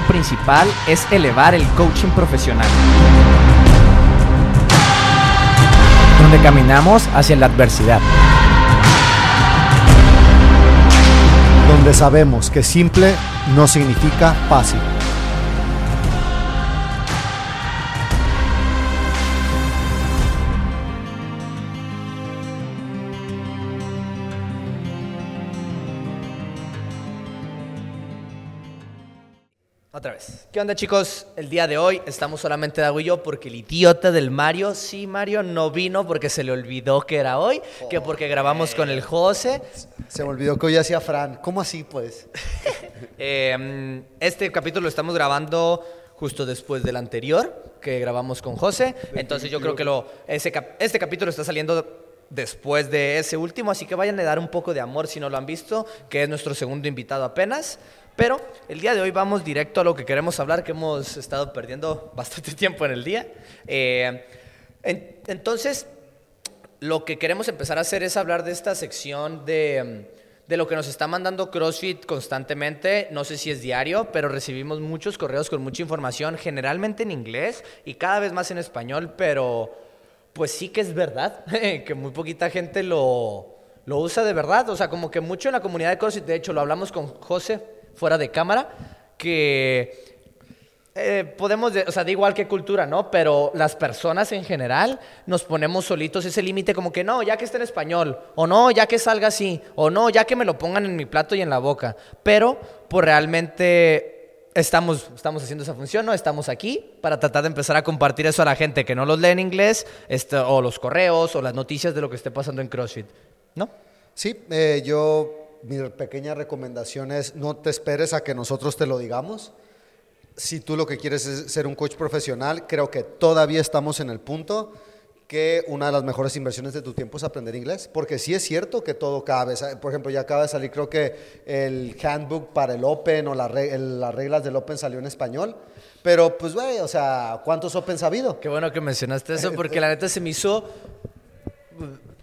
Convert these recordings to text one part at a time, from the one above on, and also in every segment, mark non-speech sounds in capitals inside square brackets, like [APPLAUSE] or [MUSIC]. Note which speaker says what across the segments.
Speaker 1: principal es elevar el coaching profesional. Donde caminamos hacia la adversidad.
Speaker 2: Donde sabemos que simple no significa fácil.
Speaker 1: Otra vez. ¿Qué onda chicos? El día de hoy estamos solamente Dago y yo porque el idiota del Mario, sí Mario, no vino porque se le olvidó que era hoy, que porque grabamos con el José.
Speaker 2: Se me olvidó que hoy hacía Fran. ¿Cómo así, pues? [LAUGHS]
Speaker 1: Eh, este capítulo lo estamos grabando justo después del anterior que grabamos con José. Entonces yo creo que lo, ese cap- este capítulo está saliendo después de ese último, así que vayan a dar un poco de amor si no lo han visto, que es nuestro segundo invitado apenas. Pero el día de hoy vamos directo a lo que queremos hablar, que hemos estado perdiendo [LAUGHS] bastante tiempo en el día. Eh, en- entonces, lo que queremos empezar a hacer es hablar de esta sección de, mm, de lo que nos está mandando CrossFit constantemente. No sé si es diario, pero recibimos muchos correos con mucha información, generalmente en inglés y cada vez más en español, pero pues sí que es verdad, [LAUGHS] que muy poquita gente lo, lo usa de verdad. O sea, como que mucho en la comunidad de CrossFit, de hecho, lo hablamos con José fuera de cámara, que eh, podemos, de- o sea, da igual qué cultura, ¿no? Pero las personas en general nos ponemos solitos ese límite como que no, ya que esté en español, o no, ya que salga así, o no, ya que me lo pongan en mi plato y en la boca. Pero, pues realmente estamos, estamos haciendo esa función, ¿no? Estamos aquí para tratar de empezar a compartir eso a la gente que no los lee en inglés, este, o los correos, o las noticias de lo que esté pasando en CrossFit, ¿no?
Speaker 2: Sí, eh, yo, mi pequeña recomendación es no te esperes a que nosotros te lo digamos. Si tú lo que quieres es ser un coach profesional, creo que todavía estamos en el punto que una de las mejores inversiones de tu tiempo es aprender inglés, porque sí es cierto que todo vez, por ejemplo, ya acaba de salir creo que el handbook para el Open o las reglas del Open salió en español, pero pues güey, o sea, ¿cuántos Opens ha habido?
Speaker 1: Qué bueno que mencionaste eso porque la neta se me hizo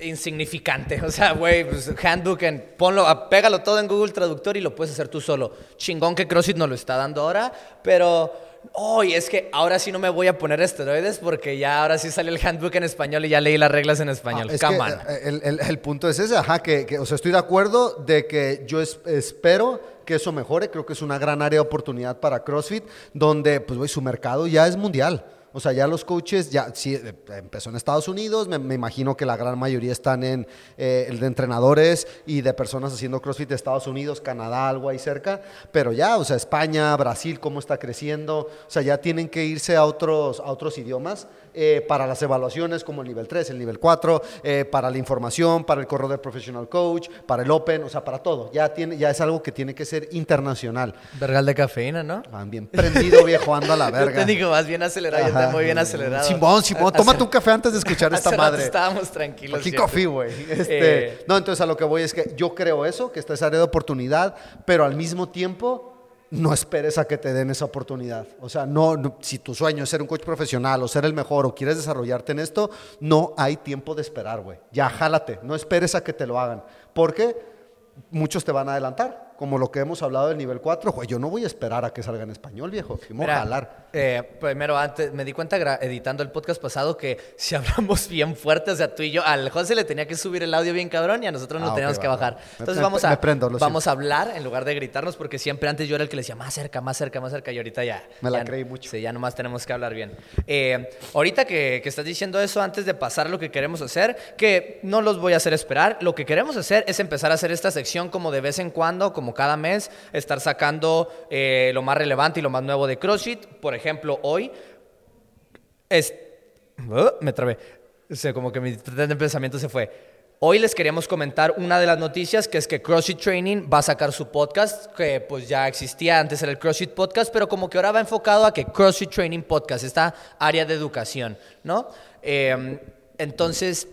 Speaker 1: insignificante. [LAUGHS] O sea, güey, pues handbook, en, ponlo, pégalo todo en Google Traductor y lo puedes hacer tú solo. Chingón que CrossFit nos lo está dando ahora, pero... Hoy es que ahora sí no me voy a poner esteroides porque ya ahora sí sale el handbook en español y ya leí las reglas en español.
Speaker 2: Ah, es
Speaker 1: Come
Speaker 2: que,
Speaker 1: on.
Speaker 2: eh, el, el- el punto es ese, ajá, que, que, o sea, estoy de acuerdo de que yo es- espero que eso mejore, creo que es una gran área de oportunidad para CrossFit, donde, pues, güey, su mercado ya es mundial. O sea, ya los coaches, ya sí, eh, empezó en Estados Unidos, me, me imagino que la gran mayoría están en eh, el de entrenadores y de personas haciendo CrossFit de Estados Unidos, Canadá, algo ahí cerca, pero ya, o sea, España, Brasil, cómo está creciendo, o sea, ya tienen que irse a otros, a otros idiomas eh, para las evaluaciones como el nivel 3, el nivel 4, eh, para la información, para el correo del professional coach, para el Open, o sea, para todo. Ya, tiene, ya es algo que tiene que ser internacional.
Speaker 1: Vergal de cafeína, ¿no?
Speaker 2: Ah, bien prendido, viejo, ando a la [LAUGHS]
Speaker 1: Yo
Speaker 2: verga.
Speaker 1: te digo, vas bien acelerado, muy bien acelerado.
Speaker 2: Simón, Simón, [LAUGHS] tómate un café antes de escuchar [LAUGHS] esta madre.
Speaker 1: estábamos tranquilos.
Speaker 2: Aquí coffee, güey. Este,
Speaker 1: Eh,
Speaker 2: No, entonces a lo que voy es que yo creo eso, que esta es área de oportunidad, pero al mismo tiempo no esperes a que te den esa oportunidad. O sea, no, no- si tu sueño es ser un coach profesional o ser el mejor o quieres desarrollarte en esto, no hay tiempo de esperar, güey. Ya jálate, no esperes a que te lo hagan, porque muchos te van a adelantar, como lo que hemos hablado del nivel 4, güey, yo no voy a esperar a que salga en español, viejo. Voy a jalar.
Speaker 1: eh, primero, antes, me di cuenta editando el podcast pasado que si [LAUGHS] hablamos bien fuerte, o sea, tú y yo, al José le tenía que subir el audio bien cabrón y a nosotros nos
Speaker 2: Ah,
Speaker 1: teníamos que bajar. Entonces
Speaker 2: me-
Speaker 1: vamos a,
Speaker 2: prendo,
Speaker 1: vamos a hablar en lugar de gritarnos porque siempre antes yo era el que le decía más cerca, más cerca, más cerca y ahorita ya.
Speaker 2: Me la
Speaker 1: ya-
Speaker 2: creí mucho.
Speaker 1: Sí, ya nomás tenemos que hablar bien. Eh, ahorita que, que estás diciendo eso, antes de pasar lo que queremos hacer, que no los voy a hacer esperar, lo que queremos hacer es empezar a hacer esta sección como de vez en cuando, como cada mes, estar sacando eh, lo más relevante y lo más nuevo de CrossFit. Por ejemplo, hoy es... Uh, me trabé. O como que mi pensamiento se fue. Hoy les queríamos comentar una de las noticias, que es que CrossFit Training va a sacar su podcast, que pues ya existía, antes era el CrossFit Podcast, pero como que ahora va enfocado a que CrossFit Training Podcast, esta área de educación, ¿no? Eh, entonces,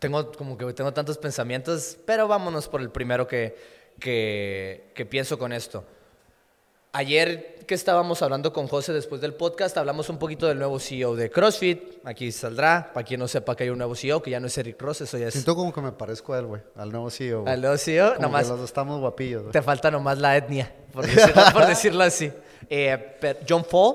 Speaker 1: tengo como que tengo tantos pensamientos, pero vámonos por el primero que, que, que pienso con esto. ayer que estábamos hablando con José después del podcast, hablamos un poquito del nuevo CEO de CrossFit. Aquí saldrá, para quien no sepa que hay un nuevo CEO, que ya no es Eric Ross, eso ya es...
Speaker 2: Siento como que me parezco a él, güey, al nuevo CEO. güey.
Speaker 1: Al nuevo CEO,
Speaker 2: Como
Speaker 1: nomás
Speaker 2: que los dos estamos guapillos, güey.
Speaker 1: te falta nomás la etnia, por decirlo, por decirlo así. Eh, John Fall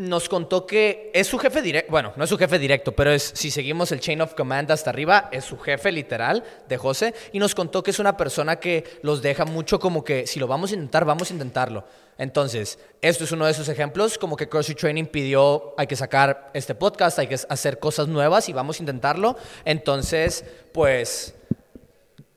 Speaker 1: nos contó que es su jefe directo, bueno, no es su jefe directo, pero es, si seguimos el chain of command hasta arriba, es su jefe literal de José, y nos contó que es una persona que los deja mucho como que si lo vamos a intentar, vamos a intentarlo. Entonces, esto es uno de esos ejemplos, como que CrossFit Training pidió, hay que sacar este podcast, hay que hacer cosas nuevas y vamos a intentarlo. Entonces, pues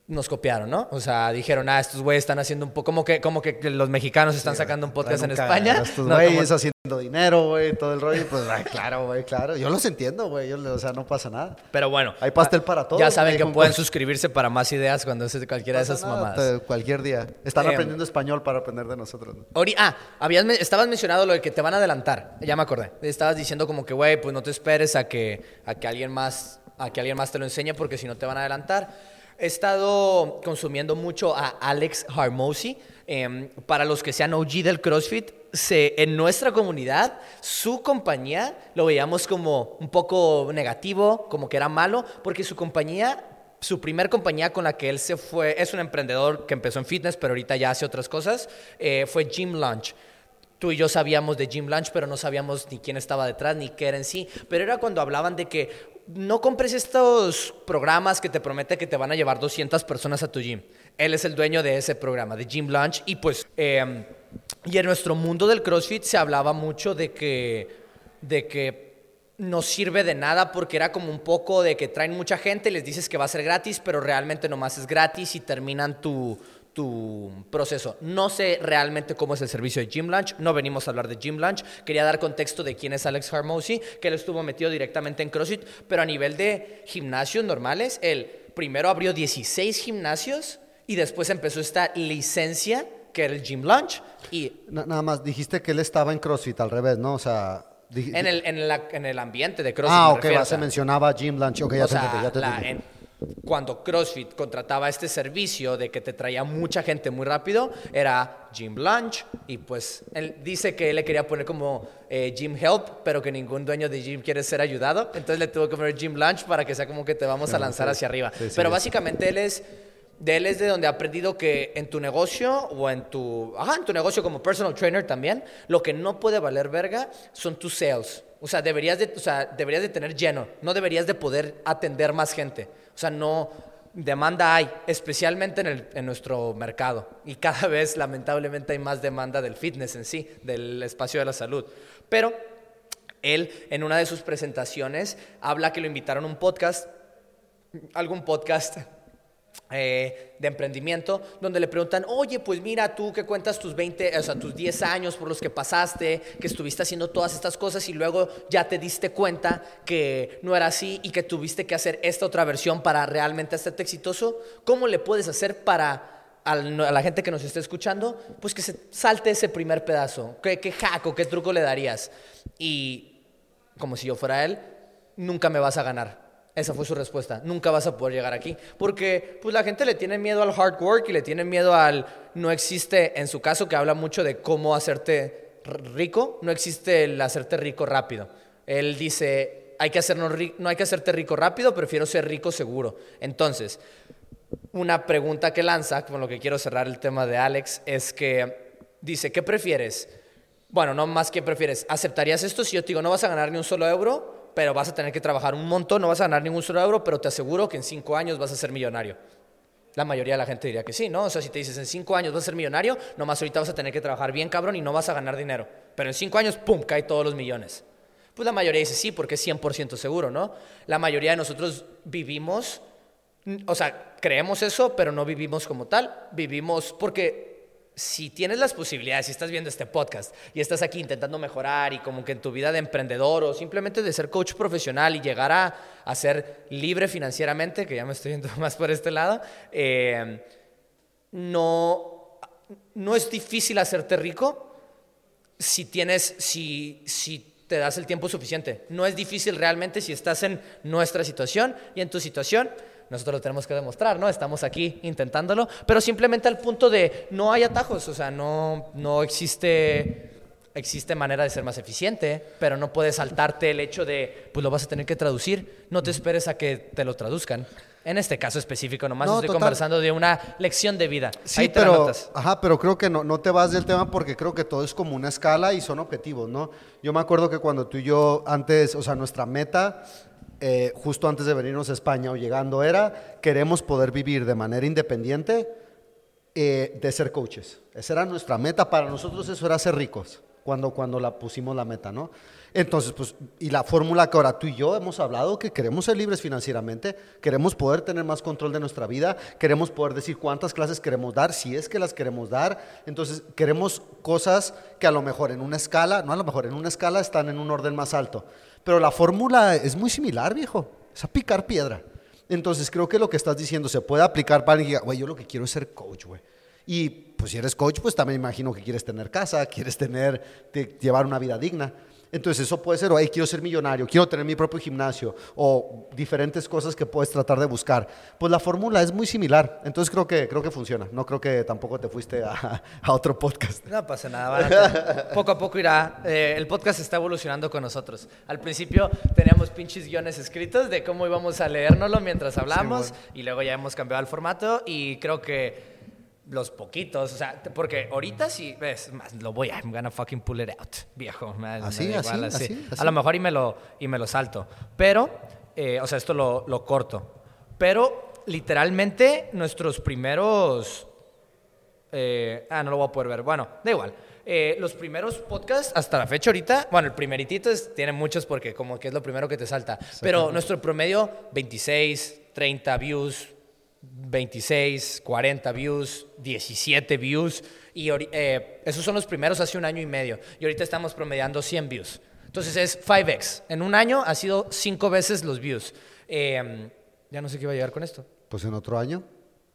Speaker 1: nos copiaron, ¿no? O sea, dijeron, ah, estos güeyes están haciendo un poco, como que, como que los mexicanos están sacando un podcast en España.
Speaker 2: Estos
Speaker 1: No,
Speaker 2: güeyes
Speaker 1: como-
Speaker 2: haciendo dinero, güey, todo el rollo. y Pues, ay, claro, güey, claro. Yo los entiendo, güey. O sea, no pasa nada.
Speaker 1: Pero bueno.
Speaker 2: Hay pastel
Speaker 1: ah,
Speaker 2: para todos,
Speaker 1: Ya saben que
Speaker 2: un
Speaker 1: pueden suscribirse para más ideas cuando es cualquiera de esas
Speaker 2: nada,
Speaker 1: mamadas.
Speaker 2: cualquier día. Están
Speaker 1: Em,
Speaker 2: aprendiendo español para aprender de nosotros. ¿no?
Speaker 1: Ori- ah, habías, estabas mencionando lo de que te van a adelantar. Ya me acordé. Estabas diciendo como que, güey, pues no te esperes a que, a que alguien más, a que alguien más te lo enseñe porque si no te van a adelantar. He estado consumiendo mucho a Alex Harmosi. Em, para los que sean OG del CrossFit, en nuestra comunidad, su compañía lo veíamos como un poco negativo, como que era malo, porque su compañía su primer compañía con la que él se fue, es un emprendedor que empezó en fitness, pero ahorita ya hace otras cosas, eh, fue Gym Lunch. Tú y yo sabíamos de Gym Lunch, pero no sabíamos ni quién estaba detrás, ni qué era en sí. Pero era cuando hablaban de que no compres estos programas que te promete que te van a llevar 200 personas a tu gym. Él es el dueño de ese programa, de Gym Lunch. Y pues, eh, y en nuestro mundo del CrossFit se hablaba mucho de que, de que no sirve de nada porque era como un poco de que traen mucha gente, les dices que va a ser gratis, pero realmente nomás es gratis y terminan tu, tu proceso. No sé realmente cómo es el servicio de Gym Lunch, no venimos a hablar de Gym Lunch, quería dar contexto de quién es Alex Harmosi, que él estuvo metido directamente en CrossFit, pero a nivel de gimnasios normales, él primero abrió 16 gimnasios y después empezó esta licencia que era el Gym Lunch y
Speaker 2: Na- nada más, dijiste que él estaba en CrossFit al revés, ¿no? O sea.
Speaker 1: en el, en la- en el ambiente de CrossFit.
Speaker 2: ah,
Speaker 1: me
Speaker 2: ok,
Speaker 1: refiero, o
Speaker 2: se mencionaba Gym Lunch. Ok, ya
Speaker 1: o
Speaker 2: te
Speaker 1: sea,
Speaker 2: ya te
Speaker 1: la-
Speaker 2: entendí.
Speaker 1: en- cuando CrossFit contrataba este servicio de que te traía mucha gente muy rápido, era Gym Lunch. Y pues él dice que él le quería poner como eh, Gym Help, pero que ningún dueño de gym quiere ser ayudado. Entonces le tuvo que poner Gym Lunch para que sea como que te vamos a lanzar hacia arriba.
Speaker 2: Sí, sí,
Speaker 1: pero básicamente él es. De él es de donde ha aprendido que en tu negocio o en tu, ajá, en tu negocio como personal trainer también, lo que no puede valer verga son tus sales. O sea, deberías de, o sea, deberías de tener lleno, no deberías de poder atender más gente. O sea, no, demanda hay, especialmente en, el- en nuestro mercado. Y cada [LAUGHS] vez, lamentablemente, hay más demanda del fitness en sí, del espacio de la salud. Pero él, en una de sus presentaciones, habla que lo invitaron a un podcast, algún podcast eh, de emprendimiento, donde le preguntan, oye, pues mira, tú que cuentas tus 20, o sea, tus 10 años por los que pasaste, que estuviste haciendo todas estas cosas y luego ya te diste cuenta que no era así y que tuviste que hacer esta otra versión para realmente hacerte exitoso, ¿cómo le puedes hacer para a la gente que nos esté escuchando, pues que se salte ese primer pedazo? ¿Qué, qué qué truco le darías? Y como si yo fuera él, nunca me vas a ganar. Esa fue su respuesta. Nunca vas a poder llegar aquí. Porque pues la gente le tiene miedo al hard work y le tiene miedo al... No existe, en su caso, que habla mucho de cómo hacerte rico, no existe el hacerte rico rápido. Él dice, hay que hacernos no hay que hacerte rico rápido, prefiero ser rico seguro. Entonces, una pregunta que lanza, con lo que quiero cerrar el tema de Alex, es que dice, ¿qué prefieres? Bueno, no más que prefieres. ¿Aceptarías esto si yo te digo, no vas a ganar ni un solo euro, pero vas a tener que trabajar un montón, no vas a ganar ningún solo euro, pero te aseguro que en cinco años vas a ser millonario? La mayoría de la gente diría que sí, ¿no? O sea, si te dices en cinco años vas a ser millonario, nomás ahorita vas a tener que trabajar bien cabrón y no vas a ganar dinero. Pero en cinco años, ¡pum!, cae todos los millones. Pues la mayoría dice sí, porque es 100% seguro, ¿no? La mayoría de nosotros vivimos, o sea, creemos eso, pero no vivimos como tal. Vivimos porque si tienes las posibilidades, si estás viendo este podcast y estás aquí intentando mejorar y como que en tu vida de emprendedor o simplemente de ser coach profesional y llegar a, ser libre financieramente, que ya me estoy yendo [LAUGHS] más por este lado, eh, no, no es difícil hacerte rico si tienes, si, si te das el tiempo suficiente. No es difícil realmente si estás en nuestra situación y en tu situación. Nosotros lo tenemos que demostrar, ¿no? Estamos aquí intentándolo, pero simplemente al punto de no hay atajos, o sea, no, no existe existe manera de ser más eficiente, pero no puedes saltarte el hecho de, pues lo vas a tener que traducir, no te esperes a que te lo traduzcan. En este caso específico, nomás
Speaker 2: No,
Speaker 1: estoy
Speaker 2: total.
Speaker 1: conversando de una lección de vida.
Speaker 2: Sí,
Speaker 1: Ahí te la
Speaker 2: pero,
Speaker 1: notas.
Speaker 2: ajá, pero creo que no, no te vas del tema porque creo que todo es como una escala y son objetivos, ¿no? Yo me acuerdo que cuando tú y yo antes, o sea, nuestra meta, eh, justo antes de venirnos a España o llegando, era queremos poder vivir de manera independiente eh, de ser coaches. Esa era nuestra meta. Para nosotros eso era ser ricos cuando, cuando la pusimos la meta, ¿no? Entonces, pues, y la fórmula que ahora tú y yo hemos hablado, que queremos ser libres financieramente, queremos poder tener más control de nuestra vida, queremos poder decir cuántas clases queremos dar, si es que las queremos dar. Entonces, queremos cosas que a lo mejor en una escala, no a lo mejor en una escala están en un orden más alto. Pero la fórmula es muy similar, viejo. Es a picar piedra. Entonces, creo que lo que estás diciendo se puede aplicar para alguien que diga, güey, yo lo que quiero es ser coach, güey. Y pues si eres coach, pues también imagino que quieres tener casa, quieres tener, te- llevar una vida digna. Entonces eso puede ser, o hey, quiero ser millonario, quiero tener mi propio gimnasio, o diferentes cosas que puedes tratar de buscar. Pues la fórmula es muy similar. Entonces creo que, creo que funciona. No creo que tampoco te fuiste a, a otro podcast.
Speaker 1: No pasa nada, tener- poco a poco irá. eh, el podcast está evolucionando con nosotros. Al principio teníamos pinches guiones escritos de cómo íbamos a leérnoslo mientras hablamos y luego ya hemos cambiado el formato y creo que los poquitos, o sea, porque ahorita sí, ves, lo voy a, I'm gonna fucking pull it out, viejo. me- me
Speaker 2: Así, así,
Speaker 1: igual,
Speaker 2: así, así.
Speaker 1: A lo mejor y me lo, y me lo salto. Pero, eh, o sea, esto lo, lo corto. Pero, literalmente, nuestros primeros eh, ah, no lo voy a poder ver. Bueno, da igual. Eh, los primeros podcasts hasta la fecha ahorita, bueno, el primeritito es- tiene muchos porque como que es lo primero que te salta. Pero nuestro promedio, 26, 30 views, 26, 40 views, 17 views. Y eh, esos son los primeros hace un año y medio. Y ahorita estamos promediando 100 views. Entonces es 5x. En un año ha sido 5 veces los views. Eh, ya no sé qué iba a llegar con esto.
Speaker 2: Pues en otro año.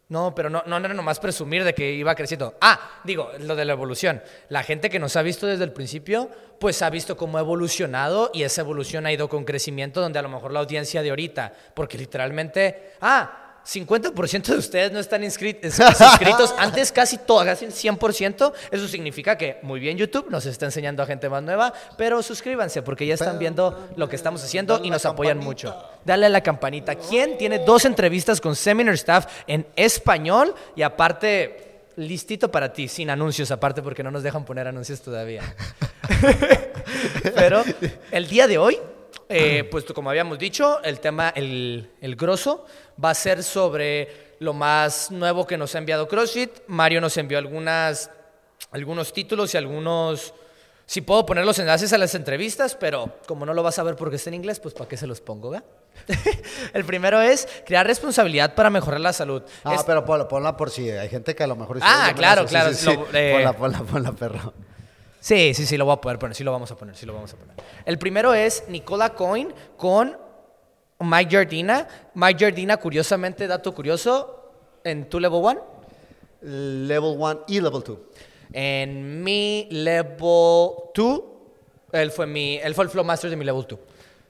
Speaker 1: No, pero no, no era nomás presumir de que iba creciendo. Ah, digo, lo de la evolución. La gente que nos ha visto desde el principio, pues ha visto cómo ha evolucionado y esa evolución ha ido con crecimiento donde a lo mejor la audiencia de ahorita, porque literalmente, ah, 50% de ustedes no están inscrit- es- suscritos, [LAUGHS] antes casi todo, casi el 100%, eso significa que muy bien YouTube nos está enseñando a gente más nueva, pero suscríbanse porque ya están viendo lo que estamos haciendo y nos apoyan mucho. Dale a la campanita. ¿Quién tiene dos entrevistas con Seminar Staff en español y aparte listito para ti, sin anuncios aparte porque no nos dejan poner anuncios todavía? [LAUGHS] [LAUGHS] Pero el día de hoy, eh, pues como habíamos dicho, el tema, el, el grosso, va a ser sobre lo más nuevo que nos ha enviado CrossFit. Mario nos envió algunas, algunos títulos y algunos... Si puedo poner los enlaces a las entrevistas, pero como no lo vas a ver porque está en inglés, pues ¿para qué se los pongo, ga? [LAUGHS] el primero es crear responsabilidad para mejorar la salud.
Speaker 2: Ah,
Speaker 1: Es-
Speaker 2: pero ponla, ponla por si hay gente que a lo mejor...
Speaker 1: Ah,
Speaker 2: "Oye,
Speaker 1: claro, claro,
Speaker 2: sí, sí".
Speaker 1: lo- eh,
Speaker 2: Ponla, ponla, ponla, perro.
Speaker 1: Sí, sí, sí, lo voy a poder poner, sí lo vamos a poner, sí lo vamos a poner. El primero es Nicola Coin con Mike Jardina. Mike Jardina, curiosamente, dato curioso, en tu level 1,
Speaker 2: Level 1 y Level 2.
Speaker 1: en mi level 2, él fue, mi, él fue el Flow Master de mi level 2.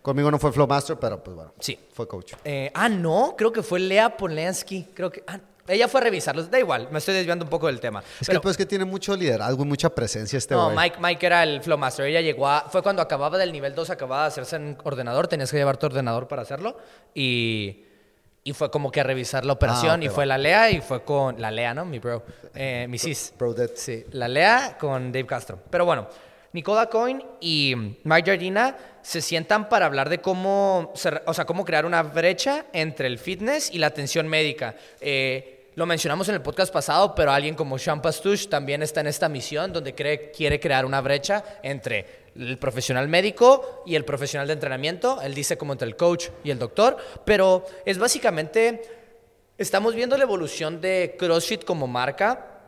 Speaker 2: Conmigo no fue Flowmaster, pero pues bueno.
Speaker 1: Sí.
Speaker 2: Fue coach.
Speaker 1: Eh, ah, no, creo que fue Lea Polensky. Creo que. ah, ella fue a revisarlos. Da igual, me estoy desviando un poco del tema.
Speaker 2: Es
Speaker 1: Pero-
Speaker 2: que pues que tiene mucho liderazgo y mucha presencia este
Speaker 1: no. Mike, Mike era el Flow Master. Ella llegó a. Fue cuando acababa del nivel 2, acababa de hacerse en ordenador. Tenías que llevar tu ordenador para hacerlo. Y. Y fue como que a revisar la operación.
Speaker 2: Ah,
Speaker 1: y fue
Speaker 2: va.
Speaker 1: la Lea y fue con. La Lea, ¿no? Mi bro. Eh, mi sis.
Speaker 2: Bro Dead.
Speaker 1: Sí, la Lea con Dave Castro. Pero bueno, Nicola Coin y Mike Jardina se sientan para hablar de cómo, o sea, cómo crear una brecha entre el fitness y la atención médica. Eh, lo mencionamos en el podcast pasado, pero alguien como Sean Pastuch también está en esta misión donde cree- quiere crear una brecha entre el profesional médico y el profesional de entrenamiento. Él dice como entre el coach y el doctor, pero es básicamente Estamos viendo la evolución de CrossFit como marca,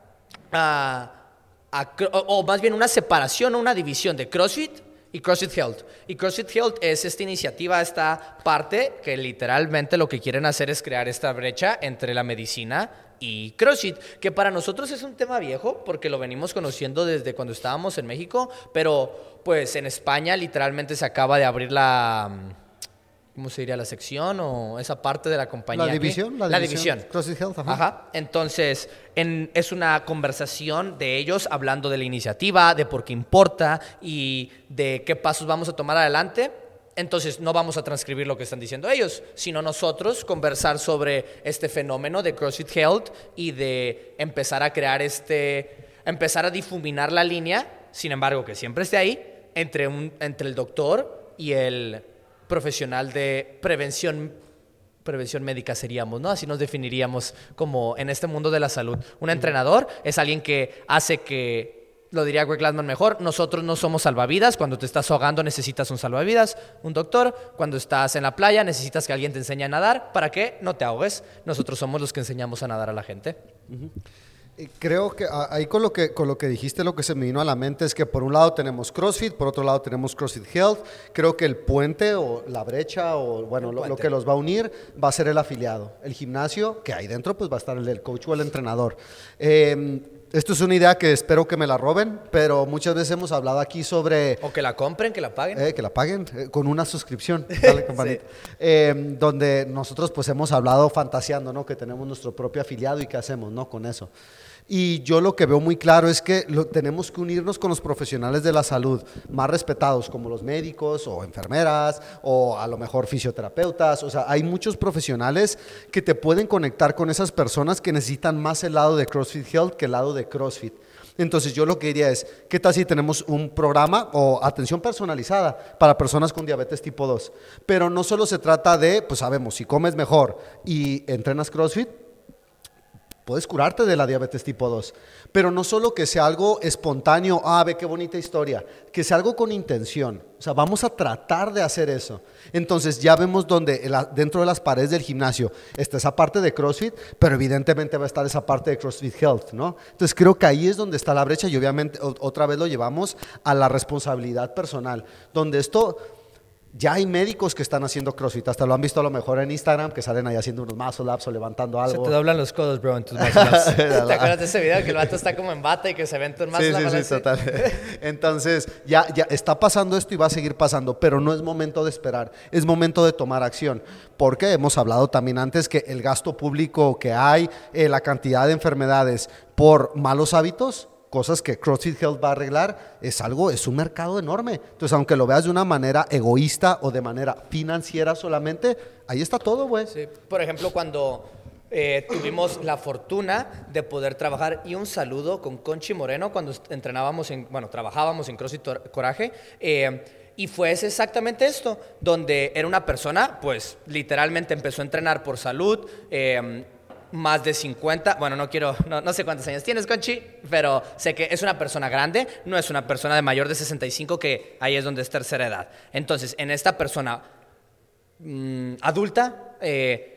Speaker 1: o más bien una separación o una división de CrossFit y CrossFit Health. Y CrossFit Health es esta iniciativa, esta parte que literalmente lo que quieren hacer es crear esta brecha entre la medicina y CrossFit, que para nosotros es un tema viejo porque lo venimos conociendo desde cuando estábamos en México, pero pues en España literalmente se acaba de abrir la... ¿cómo se diría? La sección o esa parte de la compañía.
Speaker 2: La división, la división. CrossFit Health, ajá.
Speaker 1: Ajá. Entonces, en- es una conversación de ellos hablando de la iniciativa, de por qué importa y de qué pasos vamos a tomar adelante. Entonces, no vamos a transcribir lo que están diciendo ellos, sino nosotros conversar sobre este fenómeno de CrossFit Health y de empezar a crear este, empezar a difuminar la línea, sin embargo, que siempre esté ahí, entre, un, entre el doctor y el profesional de prevención prevención médica seríamos, ¿no? Así nos definiríamos como en este mundo de la salud. Un entrenador es alguien que hace que, lo diría Greg Glassman mejor, nosotros no somos salvavidas, cuando te estás ahogando necesitas un salvavidas, un doctor, cuando estás en la playa necesitas que alguien te enseñe a nadar, ¿para que No te ahogues, nosotros somos los que enseñamos a nadar a la gente.
Speaker 2: Creo que ahí con lo que, con lo que dijiste, lo que se me vino a la mente es que por un lado tenemos CrossFit, por otro lado tenemos CrossFit Health. Creo que el puente o la brecha o bueno, lo, que los va a unir va a ser el afiliado. El gimnasio, que ahí dentro pues va a estar el del coach o el entrenador. Eh, esto es una idea que espero que me la roben, pero muchas veces hemos hablado aquí sobre
Speaker 1: O que la compren, que la paguen.
Speaker 2: eh, que la paguen eh, con una suscripción, [LAUGHS] dale, campanita. Eh, donde nosotros pues hemos hablado fantaseando, ¿no? Que tenemos nuestro propio afiliado y qué hacemos, ¿no? Con eso. Y yo lo que veo muy claro es que tenemos que unirnos con los profesionales de la salud más respetados, como los médicos o enfermeras o a lo mejor fisioterapeutas. O sea, hay muchos profesionales que te pueden conectar con esas personas que necesitan más el lado de CrossFit Health que el lado de CrossFit. Entonces yo lo que diría es, ¿qué tal si tenemos un programa o atención personalizada para personas con diabetes tipo 2? Pero no solo se trata de, pues sabemos, si comes mejor y entrenas CrossFit, puedes curarte de la diabetes tipo 2. Pero no solo que sea algo espontáneo, ah, ve qué bonita historia, que sea algo con intención. O sea, vamos a tratar de hacer eso. Entonces ya vemos donde dentro de las paredes del gimnasio está esa parte de CrossFit, pero evidentemente va a estar esa parte de CrossFit Health, ¿no? Entonces creo que ahí es donde está la brecha y obviamente otra vez lo llevamos a la responsabilidad personal, donde esto... Ya hay médicos que están haciendo CrossFit, hasta lo han visto a lo mejor en Instagram, que salen ahí haciendo unos muscle ups o levantando
Speaker 1: Se
Speaker 2: algo.
Speaker 1: te doblan los codos, bro, en tus [LAUGHS] muscle ups. [LAUGHS] ¿Te acuerdas de ese video que el vato está como en bata y que se ven tus muscle
Speaker 2: Sí, sí,
Speaker 1: ups
Speaker 2: sí,
Speaker 1: así?
Speaker 2: total. [LAUGHS] Entonces, ya, ya está pasando esto y va a seguir pasando, pero no es momento de esperar, es momento de tomar acción. Porque hemos hablado también antes que el gasto público que hay, eh, la cantidad de enfermedades por malos hábitos, cosas que CrossFit Health va a arreglar, es algo, es un mercado enorme. Entonces, aunque lo veas de una manera egoísta o de manera financiera solamente, ahí está todo, güey.
Speaker 1: Sí, Por ejemplo, cuando eh, tuvimos la fortuna de poder trabajar, y un saludo con Conchi Moreno, cuando entrenábamos en, bueno, trabajábamos en CrossFit Coraje, eh, y fue exactamente esto, donde era una persona, pues literalmente empezó a entrenar por salud, eh, más de 50, bueno, no quiero, no, no sé cuántos años tienes, Conchi, pero sé que es una persona grande, no es una persona de mayor de 65, que ahí es donde es tercera edad. Entonces, en esta persona mm, adulta, eh,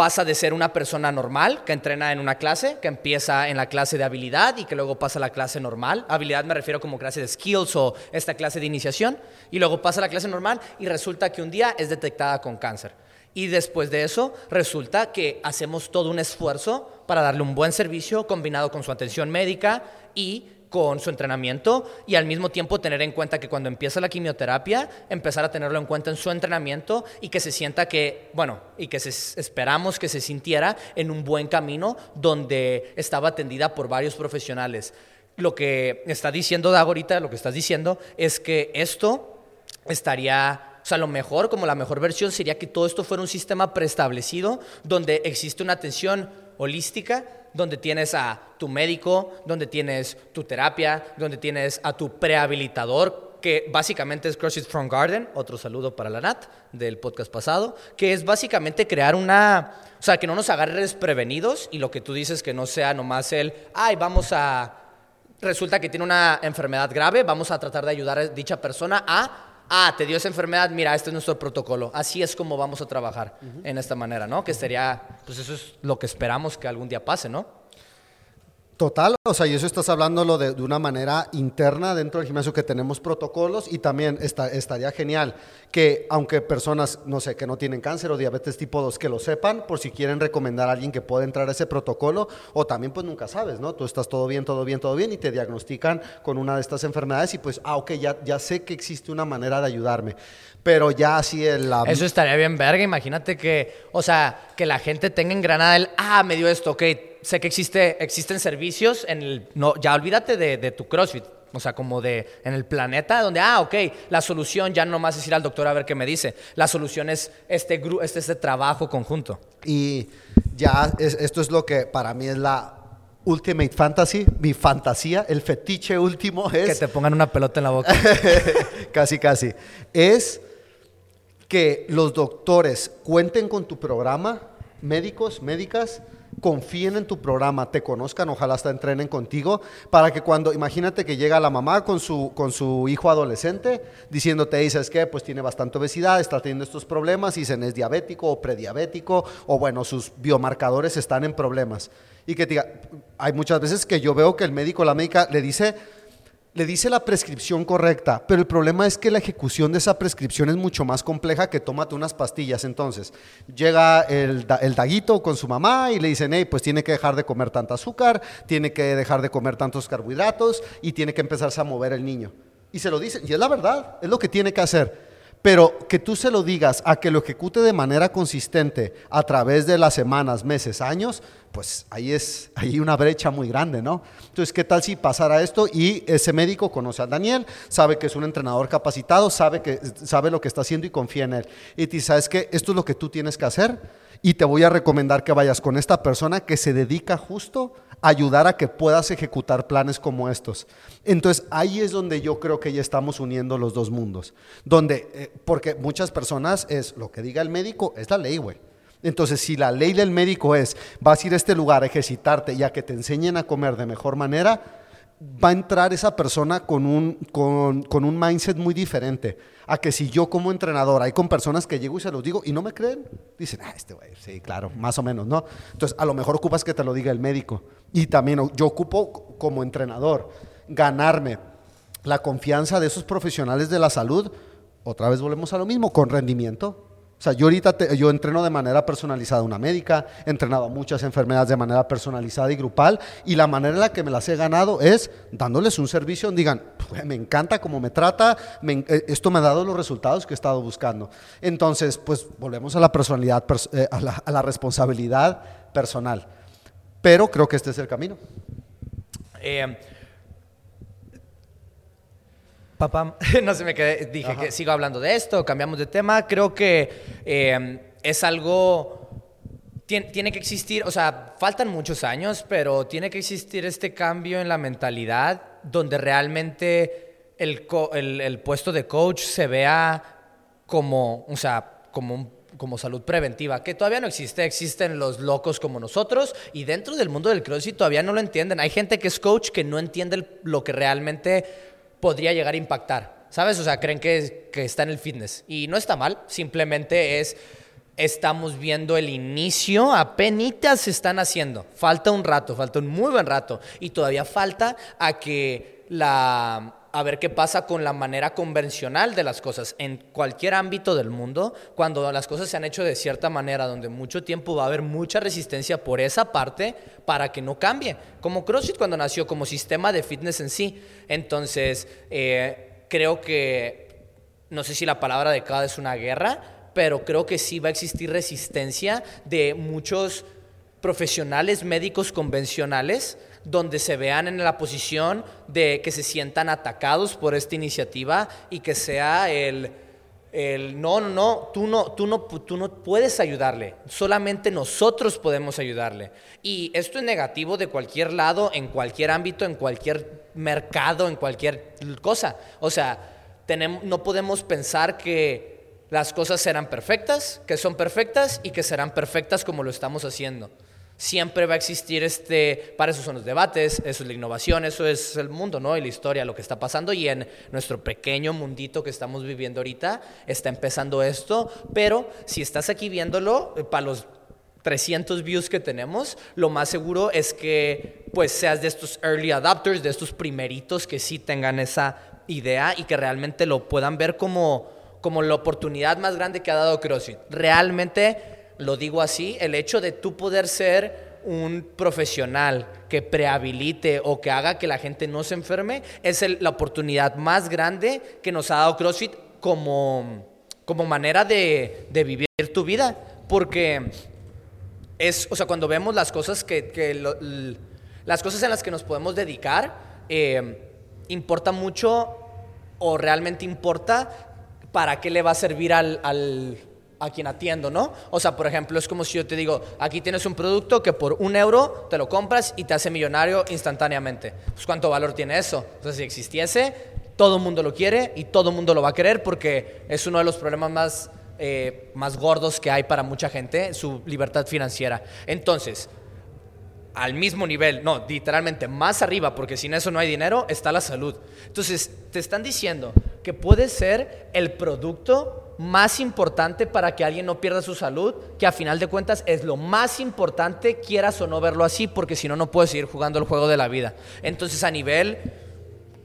Speaker 1: pasa de ser una persona normal que entrena en una clase, que empieza en la clase de habilidad y que luego pasa a la clase normal. Habilidad me refiero como clase de skills o esta clase de iniciación. Y luego pasa a la clase normal y resulta que un día es detectada con cáncer. Y después de eso resulta que hacemos todo un esfuerzo para darle un buen servicio combinado con su atención médica y con su entrenamiento y al mismo tiempo tener en cuenta que cuando empieza la quimioterapia, empezar a tenerlo en cuenta en su entrenamiento y que se sienta que, bueno, y que esperamos que se sintiera en un buen camino donde estaba atendida por varios profesionales. Lo que está diciendo Dago ahorita, lo que estás diciendo, es que esto estaría o sea, lo mejor, como la mejor versión, sería que todo esto fuera un sistema preestablecido donde existe una atención holística, donde tienes a tu médico, donde tienes tu terapia, donde tienes a tu prehabilitador, que básicamente es CrossFit From Garden, otro saludo para la Nat del podcast pasado, que es básicamente crear una, o sea, que no nos agarre desprevenidos y lo que tú dices que no sea nomás el, ay, vamos a, resulta que tiene una enfermedad grave, vamos a tratar de ayudar a dicha persona a ah, te dio esa enfermedad, mira, este es nuestro protocolo. Así es como vamos a trabajar en esta manera, ¿no? Que sería, pues eso es lo que esperamos que algún día pase, ¿no?
Speaker 2: Total, o sea, y eso estás hablándolo de, de una manera interna dentro del gimnasio que tenemos protocolos y también está, estaría genial que aunque personas, no sé, que no tienen cáncer o diabetes tipo 2, que lo sepan por si quieren recomendar a alguien que pueda entrar a ese protocolo o también pues nunca sabes, ¿no? Tú estás todo bien, todo bien, todo bien y te diagnostican con una de estas enfermedades y pues, ah, ok, ya, ya sé que existe una manera de ayudarme. Pero ya así el... la-
Speaker 1: Eso estaría bien verga. Imagínate que, o sea, que la gente tenga en Granada el, ah, me dio esto, ok, sé que existe, existen servicios en el, no, ya olvídate de, de tu CrossFit. O sea, como de en el planeta, donde, ah, ok, la solución ya no más es ir al doctor a ver qué me dice. La solución es este, este, este trabajo conjunto.
Speaker 2: Y ya es- esto es lo que para mí es la ultimate fantasy, mi fantasía, el fetiche último es...
Speaker 1: Que te pongan una pelota en la boca. [LAUGHS]
Speaker 2: casi, casi. Es que los doctores cuenten con tu programa, médicos, médicas, confíen en tu programa, te conozcan, ojalá hasta entrenen contigo, para que cuando, imagínate que llega la mamá con su, con su hijo adolescente, diciéndote, dices que pues tiene bastante obesidad, está teniendo estos problemas, y dicen es diabético o prediabético, o bueno, sus biomarcadores están en problemas. Y que te diga, hay muchas veces que yo veo que el médico, la médica, le dice, le dice la prescripción correcta, pero el problema es que la ejecución de esa prescripción es mucho más compleja que tómate unas pastillas. Entonces, llega el, da- el daguito con su mamá y le dicen, hey, pues tiene que dejar de comer tanta azúcar, tiene que dejar de comer tantos carbohidratos y tiene que empezarse a mover el niño. Y se lo dicen, y es la verdad, es lo que tiene que hacer. Pero que tú se lo digas a que lo ejecute de manera consistente a través de las semanas, meses, años, pues ahí es ahí una brecha muy grande, ¿no? Entonces, ¿qué tal si pasara esto y ese médico conoce a Daniel, sabe que es un entrenador capacitado, sabe que sabe lo que está haciendo y confía en él? Y te ¿sabes qué? Esto es lo que tú tienes que hacer y te voy a recomendar que vayas con esta persona que se dedica justo ayudar a que puedas ejecutar planes como estos. Entonces ahí es donde yo creo que ya estamos uniendo los dos mundos. Donde, eh, porque muchas personas es lo que diga el médico, es la ley, güey. Entonces, si la ley del médico es, vas a ir a este lugar a ejercitarte y a que te enseñen a comer de mejor manera, va a entrar esa persona con un, con, con un mindset muy diferente. A que si yo como entrenador, hay con personas que llego y se los digo y no me creen, dicen, ah, este güey, sí, claro, más o menos, ¿no? Entonces, a lo mejor ocupas que te lo diga el médico. Y también yo ocupo como entrenador ganarme la confianza de esos profesionales de la salud. Otra vez volvemos a lo mismo, con rendimiento. O sea, yo ahorita yo entreno de manera personalizada una médica, he entrenado muchas enfermedades de manera personalizada y grupal, y la manera en la que me las he ganado es dándoles un servicio donde digan, "Pues, me encanta cómo me trata, eh, esto me ha dado los resultados que he estado buscando. Entonces, pues volvemos a la personalidad, pers- eh, a, la, a la responsabilidad personal. Pero creo que este es el camino.
Speaker 1: Eh, papá, [LAUGHS] no se me quedé, dije que sigo hablando de esto, cambiamos de tema. Creo que eh, es algo. tien- Tiene que existir, o sea, faltan muchos años, pero tiene que existir este cambio en la mentalidad donde realmente el, co- el- el puesto de coach se vea como, o sea, como, un- como salud preventiva, que todavía no existe, existen los locos como nosotros y dentro del mundo del CrossFit todavía no lo entienden. Hay gente que es coach que no entiende lo que realmente podría llegar a impactar, ¿sabes? O sea, creen que, que está en el fitness y no está mal, simplemente es... Estamos viendo el inicio, apenas se están haciendo. Falta un rato, falta un muy buen rato. Y todavía falta a que la, a ver qué pasa con la manera convencional de las cosas. En cualquier ámbito del mundo, cuando las cosas se han hecho de cierta manera, donde mucho tiempo va a haber mucha resistencia por esa parte para que no cambie. Como CrossFit cuando nació, como sistema de fitness en sí. Entonces, eh, creo que, no sé si la palabra adecuada es una guerra, pero creo que sí va a existir resistencia de muchos profesionales médicos convencionales donde se vean en la posición de que se sientan atacados por esta iniciativa y que sea el, el no, no, tú no, tú no, tú no puedes ayudarle, solamente nosotros podemos ayudarle. Y esto es negativo de cualquier lado, en cualquier ámbito, en cualquier mercado, en cualquier cosa. O sea, tenemos, no podemos pensar que las cosas serán perfectas, que son perfectas y que serán perfectas como lo estamos haciendo. Siempre va a existir este, para eso son los debates, eso es la innovación, eso es el mundo, ¿no? Y la historia, lo que está pasando y en nuestro pequeño mundito que estamos viviendo ahorita está empezando esto, pero si estás aquí viéndolo, eh, para los 300 views que tenemos, lo más seguro es que pues seas de estos early adopters, de estos primeritos que sí tengan esa idea y que realmente lo puedan ver como, como la oportunidad más grande que ha dado CrossFit. Realmente, lo digo así, el hecho de tú poder ser un profesional que prehabilite o que haga que la gente no se enferme es el- la oportunidad más grande que nos ha dado CrossFit como, como manera de, de vivir tu vida. Porque es, o sea, cuando vemos las cosas que, que las cosas en las que nos podemos dedicar, eh, importa mucho o realmente importa para qué le va a servir al- a quien atiendo, ¿no? O sea, por ejemplo, es como si yo te digo, aquí tienes un producto que por un euro te lo compras y te hace millonario instantáneamente. Pues cuánto valor tiene eso. Entonces, si existiese, todo el mundo lo quiere y todo el mundo lo va a querer porque es uno de los problemas más eh, más gordos que hay para mucha gente, su libertad financiera. Entonces, al mismo nivel, no, literalmente más arriba, porque sin eso no hay dinero, está la salud. Entonces, te están diciendo que puede ser el producto más importante para que alguien no pierda su salud, que a final de cuentas es lo más importante, quieras o no verlo así, porque si no, no puedes seguir jugando el juego de la vida. Entonces, a nivel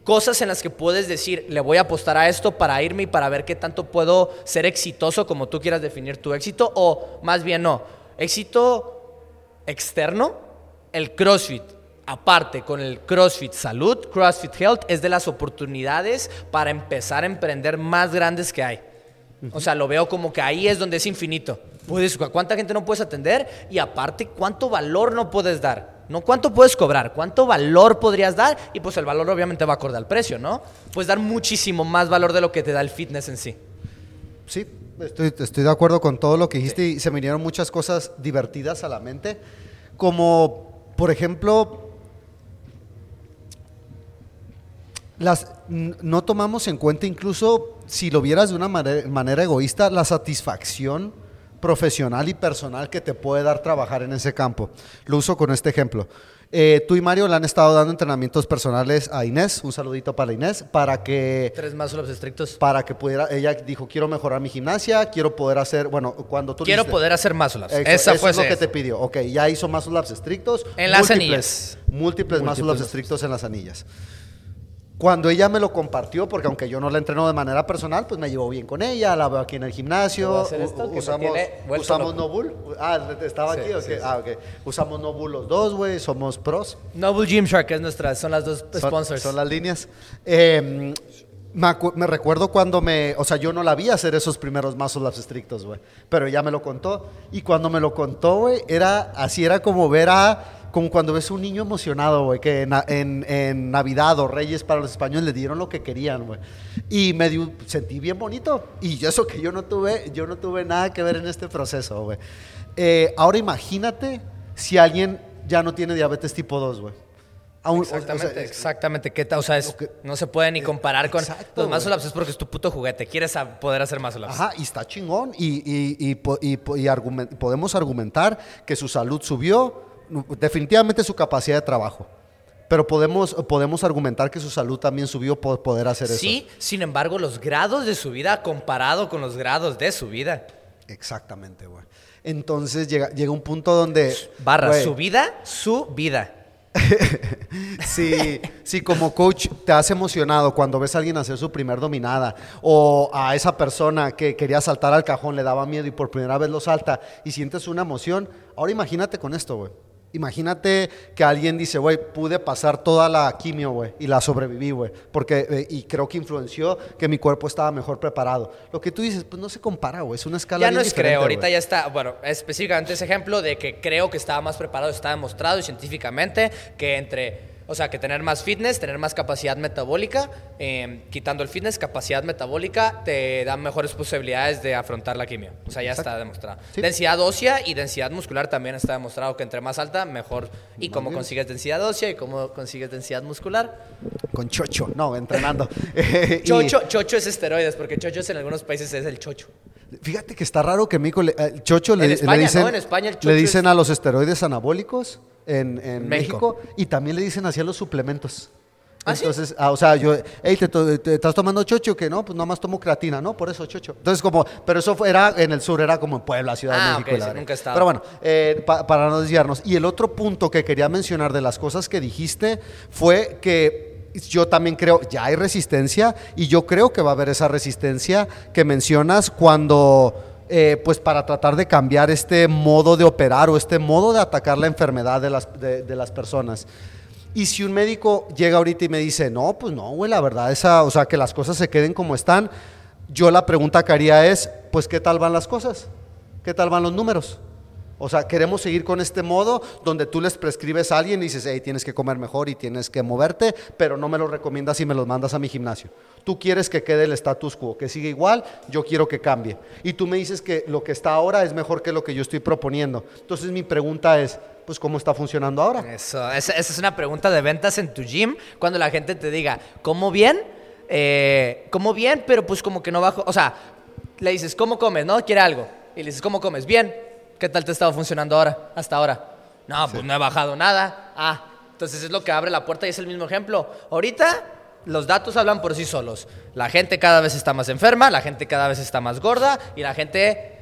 Speaker 1: cosas en las que puedes decir, le voy a apostar a esto para irme y para ver qué tanto puedo ser exitoso como tú quieras definir tu éxito, o más bien no, éxito externo, el CrossFit. Aparte, con el CrossFit Salud, CrossFit Health es de las oportunidades para empezar a emprender más grandes que hay. O sea, lo veo como que ahí es donde es infinito. Puedes, ¿Cuánta gente no puedes atender? Y aparte, ¿cuánto valor no puedes dar? No cuánto puedes cobrar, cuánto valor podrías dar y pues el valor obviamente va acorde al precio, ¿no? Puedes dar muchísimo más valor de lo que te da el fitness en sí.
Speaker 2: Sí, estoy, estoy de acuerdo con todo lo que dijiste y se me vinieron muchas cosas divertidas a la mente, como por ejemplo, las, no tomamos en cuenta incluso, si lo vieras de una mane- manera egoísta, la satisfacción profesional y personal que te puede dar trabajar en ese campo. Lo uso con este ejemplo. Eh, tú y Mario le han estado dando entrenamientos personales a Inés, un saludito para Inés, para que
Speaker 1: Tres más los estrictos.
Speaker 2: para que pudiera, ella dijo, quiero mejorar mi gimnasia, quiero poder hacer, bueno, cuando tú
Speaker 1: Quiero
Speaker 2: dijiste-
Speaker 1: poder hacer más ups.
Speaker 2: Eso,
Speaker 1: Esa
Speaker 2: eso
Speaker 1: fue
Speaker 2: es lo que te pidió. Ok, ya hizo muscle ups estrictos.
Speaker 1: En las
Speaker 2: múltiples-
Speaker 1: anillas.
Speaker 2: Múltiples
Speaker 1: Múltiples
Speaker 2: ups estrictos en las anillas. Cuando ella me lo compartió, porque aunque yo no la entreno de manera personal, pues me llevo bien con ella, la veo aquí en el gimnasio.
Speaker 1: ¿Puedo hacer esto?
Speaker 2: usamos usamos
Speaker 1: loco.
Speaker 2: Nobull. Ah, ¿estaba
Speaker 1: Sí,
Speaker 2: aquí? ok.
Speaker 1: sí, sí.
Speaker 2: Ah, ok. Usamos Nobull los dos, güey, somos pros.
Speaker 1: Noble Gymshark es nuestra, son las dos sponsors.
Speaker 2: Son, las líneas. Eh, me, acu- me recuerdo cuando me, o sea, yo no la vi hacer esos primeros muscle ups estrictos, güey, pero ella me lo contó y cuando me lo contó, güey, era así, era como ver a, como cuando ves un niño emocionado, güey, que en, en- en Navidad o Reyes para los españoles le dieron lo que querían, güey, y me dio, sentí bien bonito y eso que yo no tuve, yo no tuve nada que ver en este proceso, güey. Eh, ahora imagínate si alguien ya no tiene diabetes tipo 2, güey. Aún- o- o sea,
Speaker 1: Exactamente, exactamente. ¿Qué tal? O sea, es-
Speaker 2: que-
Speaker 1: no se puede ni comparar con
Speaker 2: Exacto,
Speaker 1: los ups es porque es tu puto juguete. Quieres poder hacer ups.
Speaker 2: Ajá, y está chingón. Y, y- y y po- y argumen- podemos argumentar que su salud subió, definitivamente su capacidad de trabajo. Pero podemos, podemos argumentar que su salud también subió por poder hacer eso.
Speaker 1: Sí, sin embargo, los grados de su vida comparado con los grados de su vida.
Speaker 2: Exactamente, güey. Entonces llega, llega un punto donde.
Speaker 1: Barra, su vida, su vida. [LAUGHS]
Speaker 2: Si, si como coach te has emocionado cuando ves a alguien hacer su primer dominada o a esa persona que quería saltar al cajón le daba miedo y por primera vez lo salta y sientes una emoción, ahora imagínate con esto, güey. Imagínate que alguien dice, güey, pude pasar toda la quimio, güey, y la sobreviví, güey, porque, eh, y creo que influenció que mi cuerpo estaba mejor preparado. Lo que tú dices, pues no se compara, güey, es una escala
Speaker 1: Ya
Speaker 2: bien
Speaker 1: no es creo, ahorita ya está, bueno, específicamente ese ejemplo de que creo que estaba más preparado, está demostrado y científicamente que entre, o sea, que tener más fitness, tener más capacidad metabólica, eh, quitando el fitness, capacidad metabólica te da mejores posibilidades de afrontar la quimio. O sea, ya está demostrado.
Speaker 2: Sí.
Speaker 1: Densidad ósea y densidad muscular también está demostrado que entre más alta, mejor. ¿Y cómo consigues densidad ósea y cómo consigues densidad muscular?
Speaker 2: Con chocho, no, entrenando. [LAUGHS] [LAUGHS]
Speaker 1: Chocho, chocho es esteroides, porque chocho es en algunos países es el chocho.
Speaker 2: Fíjate que está raro que en México, le- eh, chocho le,
Speaker 1: En
Speaker 2: le
Speaker 1: España,
Speaker 2: dicen,
Speaker 1: ¿no? En España el chocho
Speaker 2: le dicen
Speaker 1: es-
Speaker 2: a los esteroides anabólicos en, en
Speaker 1: México.
Speaker 2: México. y también le dicen así a los suplementos.
Speaker 1: ¿Ah, sí?
Speaker 2: Entonces, ah, o sea, yo, hey, ¿te, estás tomando chocho? Que no, pues nada más tomo creatina, ¿no? Por eso chocho. Entonces, como, pero eso fue- era en el sur, era como en Puebla, Ciudad
Speaker 1: Ah,
Speaker 2: de México.
Speaker 1: ok,
Speaker 2: y la
Speaker 1: sí,
Speaker 2: verga.
Speaker 1: nunca he estado.
Speaker 2: Pero bueno, eh, pa- para no desviarnos. Y el otro punto que quería mencionar de las cosas que dijiste fue que yo también creo, ya hay resistencia y yo creo que va a haber esa resistencia que mencionas cuando, eh, pues para tratar de cambiar este modo de operar o este modo de atacar la enfermedad de las, de, de las personas. Y si un médico llega ahorita y me dice, no, pues no, güey, la verdad, esa, o sea, que las cosas se queden como están, yo la pregunta que haría es, pues, ¿qué tal van las cosas? ¿Qué tal van los números? O sea, queremos seguir con este modo donde tú les prescribes a alguien y dices, hey, tienes que comer mejor y tienes que moverte, pero no me lo recomiendas y me los mandas a mi gimnasio. Tú quieres que quede el status quo, que siga igual, yo quiero que cambie. Y tú me dices que lo que está ahora es mejor que lo que yo estoy proponiendo. Entonces mi pregunta es, pues, ¿cómo está funcionando ahora?
Speaker 1: Eso, esa, es una pregunta de ventas en tu gym. Cuando la gente te diga, ¿cómo bien? Eh, ¿Cómo bien? Pero pues como que no bajo. O sea, le dices, ¿cómo comes? ¿No? Quiere algo. Y le dices, ¿cómo comes? Bien. ¿Qué tal te ha estado funcionando ahora? Hasta ahora. No, pues no he bajado nada. Ah, entonces es lo que abre la puerta y es el mismo ejemplo. Ahorita los datos hablan por sí solos. La gente cada vez está más enferma, la gente cada vez está más gorda y la gente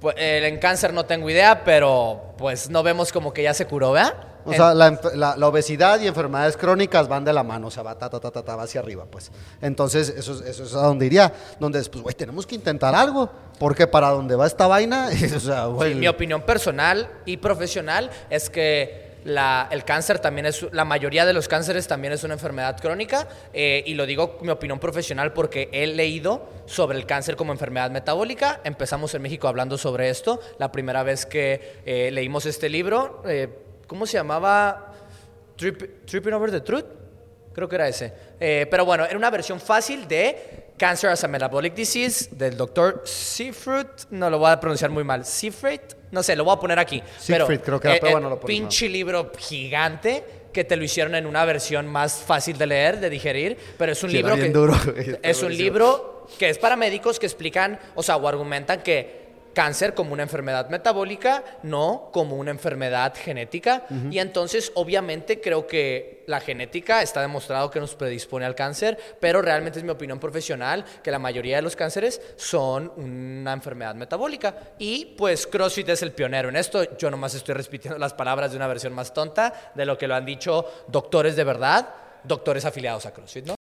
Speaker 1: pues, en cáncer no tengo idea, pero pues no vemos como que ya se curó, ¿verdad?
Speaker 2: O sea, la, enf- la- la obesidad y enfermedades crónicas van de la mano, o sea, va ta, ta, ta, ta, va hacia arriba, pues. Entonces, eso, es- eso es a donde iría, donde es, pues, güey, tenemos que intentar algo, porque para donde va esta vaina, [LAUGHS] o sea, güey.
Speaker 1: Sí, mi opinión personal y profesional es que la- el cáncer también es, la mayoría de los cánceres también es una enfermedad crónica eh, y lo digo mi opinión profesional porque he leído sobre el cáncer como enfermedad metabólica. Empezamos en México hablando sobre esto. La primera vez que eh, leímos este libro, eh, ¿cómo se llamaba? Trip- Tripping Over the Truth. Creo que era ese. Eh, pero bueno, era una versión fácil de Cancer as a Metabolic Disease del doctor Seifert. No lo voy a pronunciar muy mal. Seifert. No sé, lo voy a poner aquí.
Speaker 2: Siegfried, creo que era,
Speaker 1: eh,
Speaker 2: pero
Speaker 1: eh,
Speaker 2: bueno, lo.
Speaker 1: Pinche libro gigante que te lo hicieron en una versión más fácil de leer, de digerir. Pero es un
Speaker 2: Sí,
Speaker 1: libro que.
Speaker 2: duro, [LAUGHS]
Speaker 1: es un libro que es para médicos que explican, o sea, o argumentan que cáncer como una enfermedad metabólica, no como una enfermedad genética. Y entonces, obviamente, creo que la genética está demostrado que nos predispone al cáncer, pero realmente es mi opinión profesional que la mayoría de los cánceres son una enfermedad metabólica. Y pues CrossFit es el pionero en esto. Yo nomás estoy repitiendo las palabras de una versión más tonta de lo que lo han dicho doctores de verdad, doctores afiliados a CrossFit, ¿no?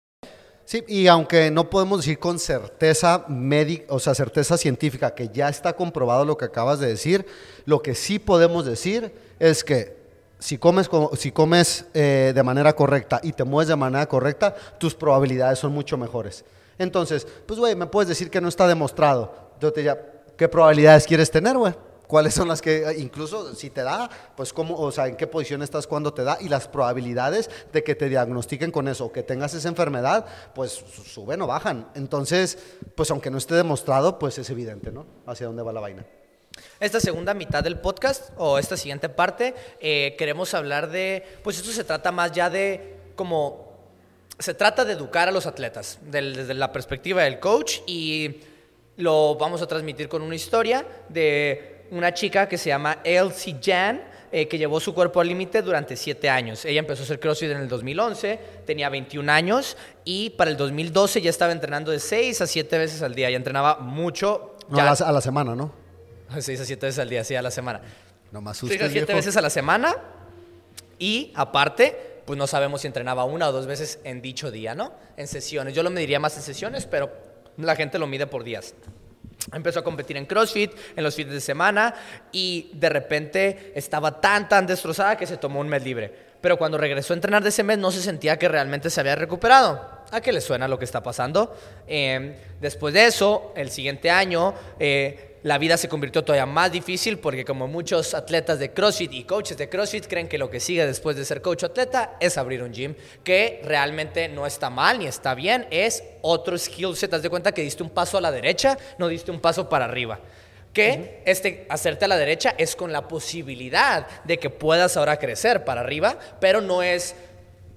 Speaker 2: Sí, y aunque no podemos decir con certeza médica, o sea, certeza científica que ya está comprobado lo que acabas de decir, lo que sí podemos decir es que si comes, co- si comes eh, de manera correcta y te mueves de manera correcta, tus probabilidades son mucho mejores. Entonces, pues, güey, me puedes decir que no está demostrado. Yo te diría, ¿qué probabilidades quieres tener, güey? ¿Cuáles son las que, incluso si te da, pues cómo, o sea, en qué posición estás cuando te da y las probabilidades de que te diagnostiquen con eso o que tengas esa enfermedad, pues su- suben o bajan. Entonces, pues aunque no esté demostrado, pues es evidente, ¿no? Hacia dónde va la vaina.
Speaker 1: Esta segunda mitad del podcast o esta siguiente parte eh, queremos hablar de, pues esto se trata más ya de como, se trata de educar a los atletas desde la perspectiva del coach y lo vamos a transmitir con una historia de una chica que se llama Elsie Jan. eh, que llevó su cuerpo al límite durante siete años. Ella empezó a hacer CrossFit en el 2011, tenía 21 años y para el 2012 ya estaba entrenando de 6 a 7 veces al día. Ya entrenaba mucho.
Speaker 2: No,
Speaker 1: ya-
Speaker 2: a, la, a la semana, ¿no? [LAUGHS]
Speaker 1: 6 a 7 veces al día, sí, a la semana.
Speaker 2: No más
Speaker 1: 6 a 7 veces a la semana. Y aparte, pues no sabemos si entrenaba una o dos veces en dicho día, ¿no? En sesiones. Yo lo mediría más en sesiones, pero la gente lo mide por días. Empezó a competir en CrossFit en los fines de semana y de repente estaba tan, tan destrozada que se tomó un mes libre. Pero cuando regresó a entrenar de ese mes no se sentía que realmente se había recuperado. ¿A qué le suena lo que está pasando? Eh, después de eso, el siguiente año, eh, la vida se convirtió todavía más difícil porque como muchos atletas de CrossFit y coaches de CrossFit creen que lo que sigue después de ser coach o atleta es abrir un gym, que realmente no está mal ni está bien, es otro skill set. Haz de cuenta que diste un paso a la derecha, no diste un paso para arriba. Que este hacerte a la derecha es con la posibilidad de que puedas ahora crecer para arriba, pero no es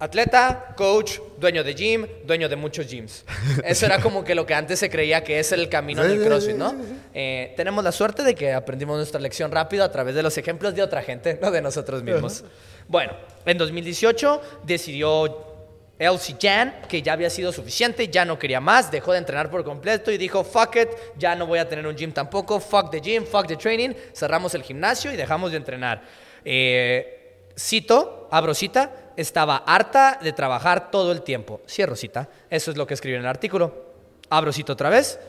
Speaker 1: atleta, coach, dueño de gym, dueño de muchos gyms. [LAUGHS] Eso era como que lo que antes se creía que es el camino del CrossFit, ¿no? Eh, tenemos la suerte de que aprendimos nuestra lección rápido a través de los ejemplos de otra gente, no de nosotros mismos. Bueno, en 2018 decidió Elsie Jan, que ya había sido suficiente, ya no quería más, dejó de entrenar por completo y dijo, fuck it, ya no voy a tener un gym tampoco, fuck the gym, fuck the training, cerramos el gimnasio y dejamos de entrenar. Eh, cito, abro cita, estaba harta de trabajar todo el tiempo. Cierro cita, eso es lo que escribió en el artículo. Abro cita otra vez.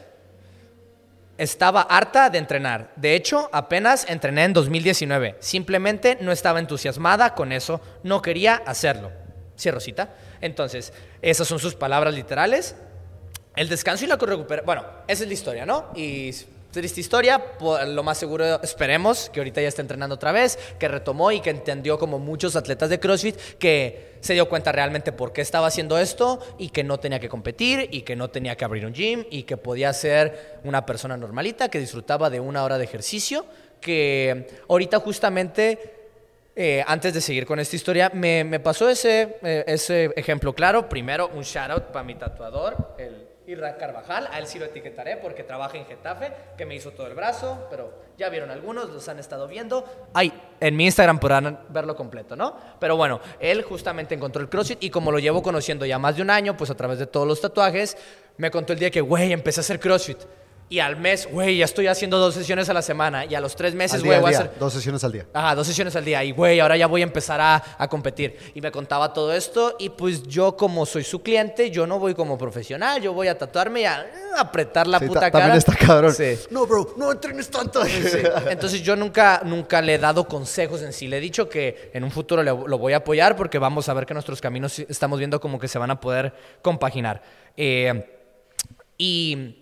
Speaker 1: Estaba harta de entrenar. De hecho, apenas entrené en 2019. Simplemente no estaba entusiasmada con eso, no quería hacerlo. Cierro cita. Entonces, esas son sus palabras literales. El descanso y la recuperación. Bueno, esa es la historia, ¿no? Y triste historia, por lo más seguro esperemos que ahorita ya esté entrenando otra vez, que retomó y que entendió como muchos atletas de CrossFit que se dio cuenta realmente por qué estaba haciendo esto y que no tenía que competir y que no tenía que abrir un gym y que podía ser una persona normalita que disfrutaba de una hora de ejercicio, que ahorita justamente eh, antes de seguir con esta historia, me, me pasó ese, eh, ese ejemplo claro. Primero, un shout out para mi tatuador, el Irra Carvajal. A él sí lo etiquetaré porque trabaja en Getafe, que me hizo todo el brazo, pero ya vieron algunos, los han estado viendo. Ay, en mi Instagram podrán verlo completo, ¿no? Pero bueno, él justamente encontró el CrossFit y como lo llevo conociendo ya más de un año, pues a través de todos los tatuajes, me contó el día que, güey, empecé a hacer CrossFit. Y al mes, güey, ya estoy haciendo dos sesiones a la semana. Y a los tres meses, güey, voy a
Speaker 2: día,
Speaker 1: hacer.
Speaker 2: Dos sesiones al día.
Speaker 1: Ajá, dos sesiones al día. Y, güey, ahora ya voy a empezar a, a competir. Y me contaba todo esto. Y pues yo, como soy su cliente, yo no voy como profesional. Yo voy a tatuarme y a eh, apretar la
Speaker 2: Sí,
Speaker 1: puta
Speaker 2: ta-
Speaker 1: cara.
Speaker 2: También está cabrón.
Speaker 1: Sí.
Speaker 2: No, bro, no entrenes tanto.
Speaker 1: Sí. Entonces yo nunca, nunca le he dado consejos en sí. Le he dicho que en un futuro le- lo voy a apoyar porque vamos a ver que nuestros caminos estamos viendo como que se van a poder compaginar. Eh, y,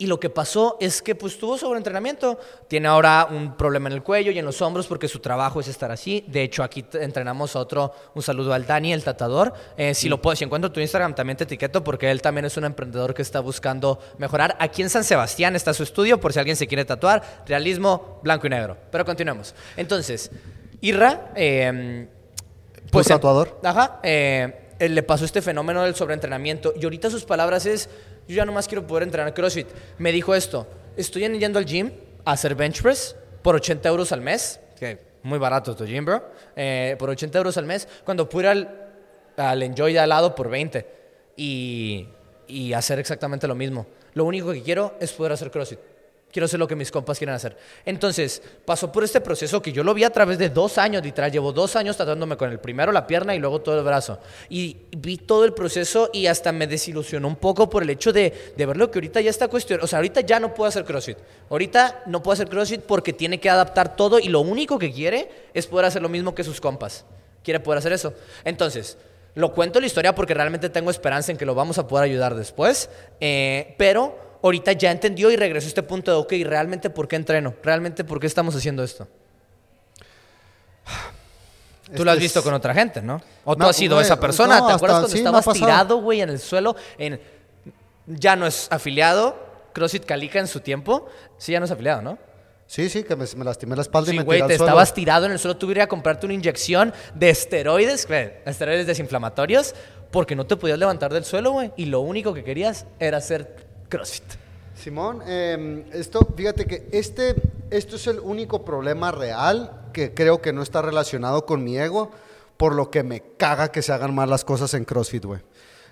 Speaker 1: y lo que pasó es que pues tuvo sobreentrenamiento. Tiene ahora un problema en el cuello y en los hombros porque su trabajo es estar así. De hecho, aquí entrenamos a otro, un saludo al Dani, el tatuador. Eh, si lo puedo, si encuentro tu Instagram también te etiqueto porque él también es un emprendedor que está buscando mejorar. Aquí en San Sebastián está su estudio por si alguien se quiere tatuar. Realismo blanco y negro. Pero continuemos. Entonces, Irra... eh,
Speaker 2: ¿Tu tatuador?
Speaker 1: Ajá. eh, le pasó este fenómeno del sobreentrenamiento. Y ahorita sus palabras es, yo ya nomás quiero poder entrenar CrossFit. Me dijo esto, estoy yendo al gym a hacer bench press por 80 euros al mes. Que muy barato tu gym, bro. eh, por 80 euros al mes. Cuando pude ir al, al Enjoy de al lado por 20. Y, y hacer exactamente lo mismo. Lo único que quiero es poder hacer CrossFit. Quiero hacer lo que mis compas quieren hacer. Entonces, pasó por este proceso que yo lo vi a través de dos años, literal. Llevo dos años tratándome con el primero la pierna y luego todo el brazo. Y vi todo el proceso y hasta me desilusionó un poco por el hecho de, de verlo que ahorita ya está cuestión. O sea, ahorita ya no puedo hacer CrossFit. Ahorita no puedo hacer CrossFit porque tiene que adaptar todo y lo único que quiere es poder hacer lo mismo que sus compas. Quiere poder hacer eso. Entonces, lo cuento la historia porque realmente tengo esperanza en que lo vamos a poder ayudar después. eh, pero ahorita ya entendió y regresó a este punto de, ok, ¿realmente por qué entreno? ¿Realmente por qué estamos haciendo esto? Tú lo has visto
Speaker 2: es-
Speaker 1: con otra gente, ¿no? O tú
Speaker 2: No,
Speaker 1: has sido
Speaker 2: güey,
Speaker 1: esa persona.
Speaker 2: no,
Speaker 1: ¿Te acuerdas
Speaker 2: hasta-
Speaker 1: cuando
Speaker 2: sí,
Speaker 1: estabas tirado, güey, en el suelo? En, ya no es afiliado. CrossFit Calica en su tiempo. Sí, ya no es afiliado, ¿no?
Speaker 2: Sí, sí, que me, me lastimé la espalda y me
Speaker 1: güey,
Speaker 2: tiré
Speaker 1: te
Speaker 2: al suelo.
Speaker 1: estabas tirado en el suelo. Tuve que ir a comprarte una inyección de esteroides, güey, esteroides desinflamatorios, porque no te podías levantar del suelo, güey. Y lo único que querías era hacer CrossFit.
Speaker 2: Simón, eh, esto, fíjate que este, esto es el único problema real que creo que no está relacionado con mi ego, por lo que me caga que se hagan mal las cosas en CrossFit, güey.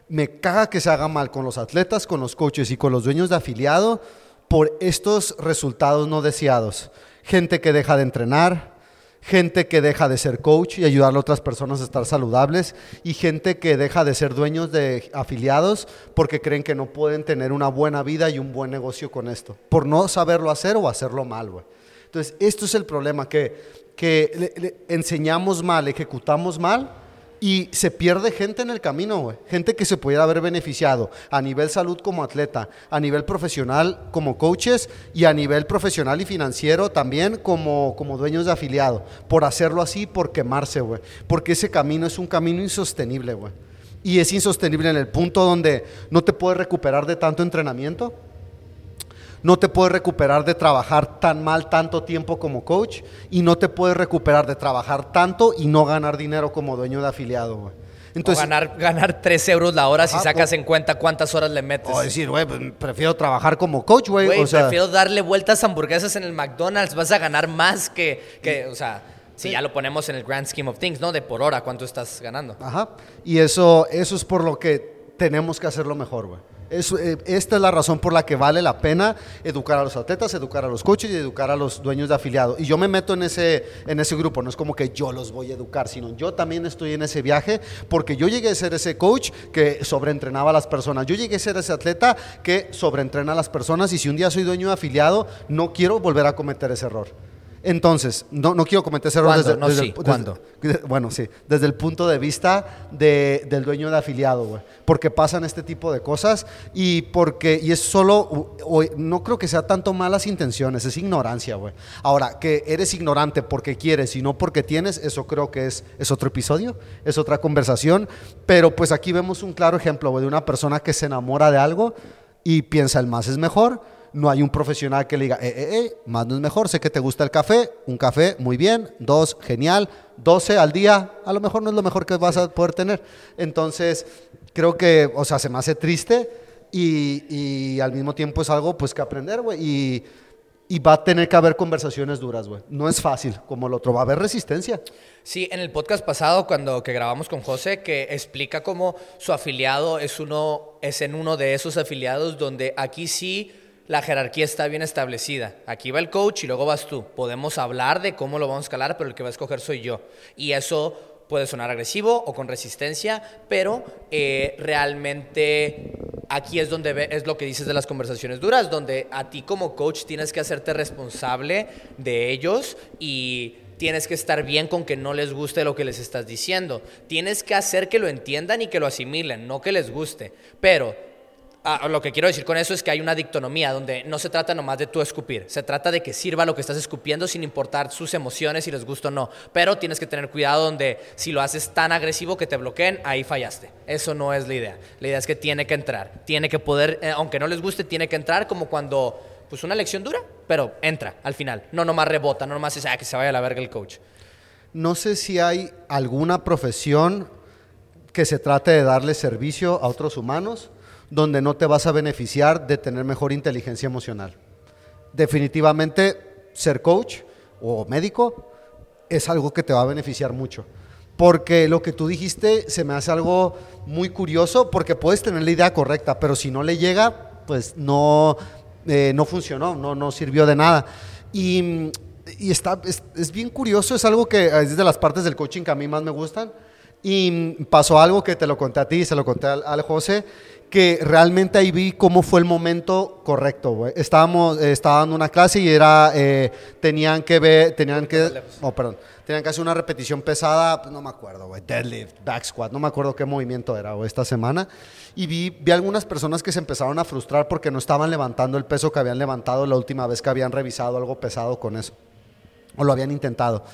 Speaker 2: Me caga que se haga mal con los atletas, con los coaches y con los dueños de afiliado por estos resultados no deseados. Gente que deja de entrenar, gente que deja de ser coach y ayudar a otras personas a estar saludables y gente que deja de ser dueños de afiliados porque creen que no pueden tener una buena vida y un buen negocio con esto, por no saberlo hacer o hacerlo mal. Entonces, esto es el problema, que, que le enseñamos mal, ejecutamos mal y se pierde gente en el camino, güey. Gente que se pudiera haber beneficiado a nivel salud como atleta, a nivel profesional como coaches y a nivel profesional y financiero también como, como dueños de afiliado. Por hacerlo así, por quemarse, güey. Porque ese camino es un camino insostenible, güey. Y es insostenible en el punto donde no te puedes recuperar de tanto entrenamiento no te puedes recuperar de trabajar tan mal tanto tiempo como coach y no te puedes recuperar de trabajar tanto y no ganar dinero como dueño de afiliado, güey. Entonces,
Speaker 1: o ganar, ganar 3 euros la hora si
Speaker 2: Ajá,
Speaker 1: sacas en cuenta cuántas horas le metes.
Speaker 2: o decir, güey, pues, prefiero trabajar como coach, güey.
Speaker 1: Güey,
Speaker 2: O sea,
Speaker 1: prefiero darle vueltas a hamburguesas en el McDonald's. Vas a ganar más que, que o sea, Si ya lo ponemos en el grand scheme of things, ¿no? De por hora, ¿cuánto estás ganando?
Speaker 2: Ajá. Y eso, eso es por lo que tenemos que hacerlo mejor, güey. Es, eh, esta es la razón por la que vale la pena educar a los atletas, educar a los coaches y educar a los dueños de afiliado. Y yo me meto en ese, en ese grupo, no es como que yo los voy a educar, sino yo también estoy en ese viaje porque yo llegué a ser ese coach que sobreentrenaba a las personas. Yo llegué a ser ese atleta que sobreentrena a las personas y si un día soy dueño de afiliado, no quiero volver a cometer ese error. Entonces, no, no quiero cometer ese error
Speaker 1: ¿Cuándo?
Speaker 2: desde,
Speaker 1: No,
Speaker 2: desde
Speaker 1: sí,
Speaker 2: el,
Speaker 1: ¿cuándo?
Speaker 2: desde- bueno, sí, desde el punto de vista de- del dueño de afiliado, güey. Porque pasan este tipo de cosas y porque, y es solo, u- o- no creo que sea tanto malas intenciones, es ignorancia, güey. Ahora, que eres ignorante porque quieres y no porque tienes, eso creo que es, es otro episodio, es otra conversación. Pero pues aquí vemos un claro ejemplo, güey, de una persona que se enamora de algo y piensa el más es mejor. No hay un profesional que le diga, eh, eh, eh, más no es mejor, sé que te gusta el café, un café, muy bien, dos, genial, 12 al día, a lo mejor no es lo mejor que vas a poder tener. Entonces, creo que, o sea, se me hace triste y, y al mismo tiempo es algo pues que aprender, güey, y, y va a tener que haber conversaciones duras, güey. No es fácil, como el otro, va a haber resistencia.
Speaker 1: Sí, en el podcast pasado, cuando que grabamos con José, que explica cómo su afiliado es uno, es en uno de esos afiliados donde aquí sí la jerarquía está bien establecida. Aquí va el coach y luego vas tú. Podemos hablar de cómo lo vamos a escalar, pero el que va a escoger soy yo. Y eso puede sonar agresivo o con resistencia, pero eh, realmente aquí es donde es lo que dices de las conversaciones duras, donde a ti como coach tienes que hacerte responsable de ellos y tienes que estar bien con que no les guste lo que les estás diciendo. Tienes que hacer que lo entiendan y que lo asimilen, no que les guste. Pero ah, lo que quiero decir con eso es que hay una dictonomía donde no se trata nomás de tú escupir, se trata de que sirva lo que estás escupiendo sin importar sus emociones, si les gusta o no. Pero tienes que tener cuidado donde si lo haces tan agresivo que te bloqueen, ahí fallaste. Eso no es la idea. La idea es que tiene que entrar, tiene que poder, eh, aunque no les guste, tiene que entrar como cuando, pues una lección dura, pero entra al final. No nomás rebota, no nomás es, ah, que se vaya a la verga el coach.
Speaker 2: No sé si hay alguna profesión que se trate de darle servicio a otros humanos donde no te vas a beneficiar de tener mejor inteligencia emocional. Definitivamente ser coach o médico es algo que te va a beneficiar mucho. Porque lo que tú dijiste se me hace algo muy curioso porque puedes tener la idea correcta, pero si no le llega, pues no, eh, no funcionó, no, no sirvió de nada. Y, está, es, bien curioso, es algo que es de las partes del coaching que a mí más me gustan. Y pasó algo que te lo conté a ti, se lo conté al José, que realmente ahí vi cómo fue el momento correcto, güey. Estábamos, eh, estaba dando una clase y era, eh, tenían que ver, tenían que, oh, perdón, tenían que hacer una repetición pesada, pues, no me acuerdo, güey, deadlift, back squat, no me acuerdo qué movimiento era, güey, esta semana. Y vi, vi algunas personas que se empezaron a frustrar porque no estaban levantando el peso que habían levantado la última vez que habían revisado algo pesado con eso, o lo habían intentado.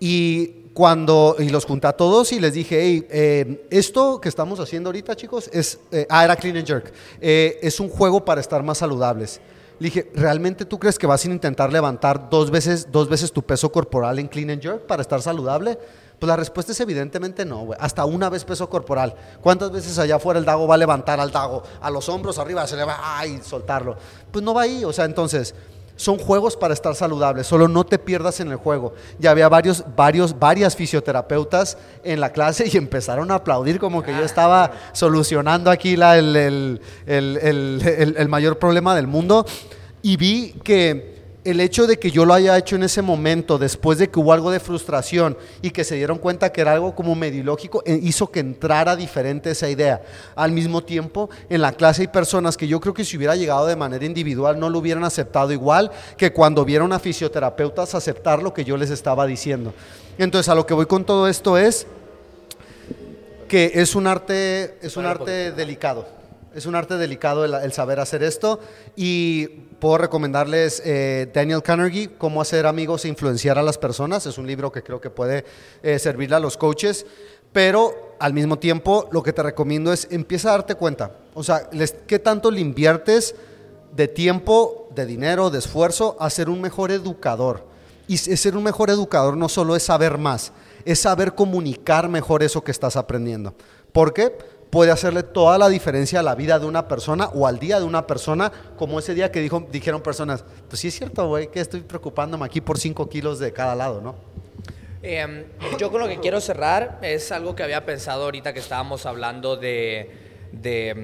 Speaker 2: Y cuando y los junté a todos y les dije, hey, eh, esto que estamos haciendo ahorita, chicos, es, eh, ah, era clean and jerk, eh, es un juego para estar más saludables. Le dije, ¿realmente tú crees que vas a intentar levantar dos veces, dos veces tu peso corporal en clean and jerk para estar saludable? Pues la respuesta es evidentemente no. Hasta una vez peso corporal. ¿Cuántas veces allá afuera el dago va a levantar al dago? A los hombros arriba se le va ay, soltarlo. Pues no va ahí, o sea, entonces son juegos para estar saludables, solo no te pierdas en el juego. Ya había varios, varios, varias fisioterapeutas en la clase [LAUGHS] y empezaron a aplaudir como que yo estaba solucionando aquí la- el, el- el- el- el- el mayor problema del mundo. Y vi que el hecho de que yo lo haya hecho en ese momento, después de que hubo algo de frustración y que se dieron cuenta que era algo como medio ilógico, eh, hizo que entrara diferente esa idea. Al mismo tiempo, en la clase hay personas que yo creo que si hubiera llegado de manera individual no lo hubieran aceptado igual que cuando vieron a fisioterapeutas aceptar lo que yo les estaba diciendo. Entonces, a lo que voy con todo esto es que es un arte, es un arte delicado. Es un arte delicado el, saber hacer esto y puedo recomendarles eh, Daniel Carnegie, Cómo hacer amigos e influenciar a las personas. Es un libro que creo que puede eh, servirle a los coaches, pero al mismo tiempo lo que te recomiendo es empieza a darte cuenta. O sea, ¿qué tanto le inviertes de tiempo, de dinero, de esfuerzo a ser un mejor educador? Y ser un mejor educador no solo es saber más, es saber comunicar mejor eso que estás aprendiendo. ¿Por qué? Puede hacerle toda la diferencia a la vida de una persona o al día de una persona, como ese día que dijo, dijeron personas, pues sí es cierto, güey, que estoy preocupándome aquí por 5 kilos de cada lado, ¿no?
Speaker 1: Eh, yo con lo que quiero cerrar es algo que había pensado ahorita que estábamos hablando de, de,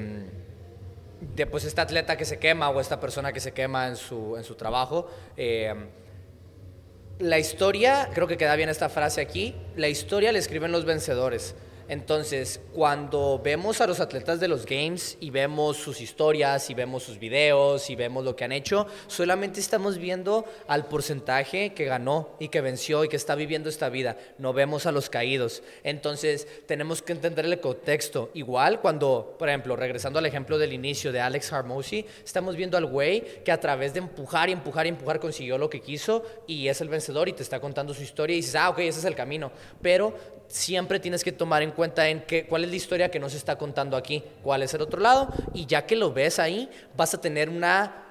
Speaker 1: mm, de, pues esta atleta que se quema o esta persona que se quema en su, en su trabajo. Eh, la historia, creo que queda bien esta frase aquí, la historia la escriben los vencedores. Entonces, cuando vemos a los atletas de los games y vemos sus historias y vemos sus videos y vemos lo que han hecho, solamente estamos viendo al porcentaje que ganó y que venció y que está viviendo esta vida. No vemos a los caídos. Entonces, tenemos que entender el contexto. Igual cuando, por ejemplo, regresando al ejemplo del inicio de Alex Harmosi, estamos viendo al güey que a través de empujar y empujar y empujar consiguió lo que quiso y es el vencedor y te está contando su historia y dices, ah, ok, ese es el camino. Pero siempre tienes que tomar en cuenta en qué, cuál es la historia que nos está contando aquí, cuál es el otro lado, y ya que lo ves ahí, vas a tener una,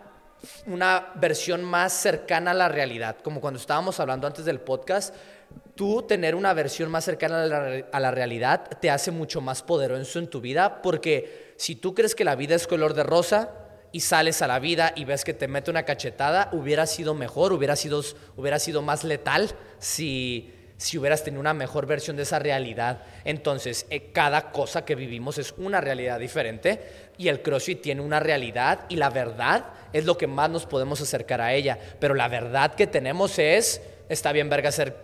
Speaker 1: una versión más cercana a la realidad. Como cuando estábamos hablando antes del podcast, tú tener una versión más cercana a la, a la realidad te hace mucho más poderoso en tu vida, porque si tú crees que la vida es color de rosa, y sales a la vida y ves que te mete una cachetada, hubiera sido mejor, hubiera sido, hubiera sido más letal si, si hubieras tenido una mejor versión de esa realidad. Entonces, eh, cada cosa que vivimos es una realidad diferente y el CrossFit tiene una realidad y la verdad es lo que más nos podemos acercar a ella. Pero la verdad que tenemos es está bien verga ser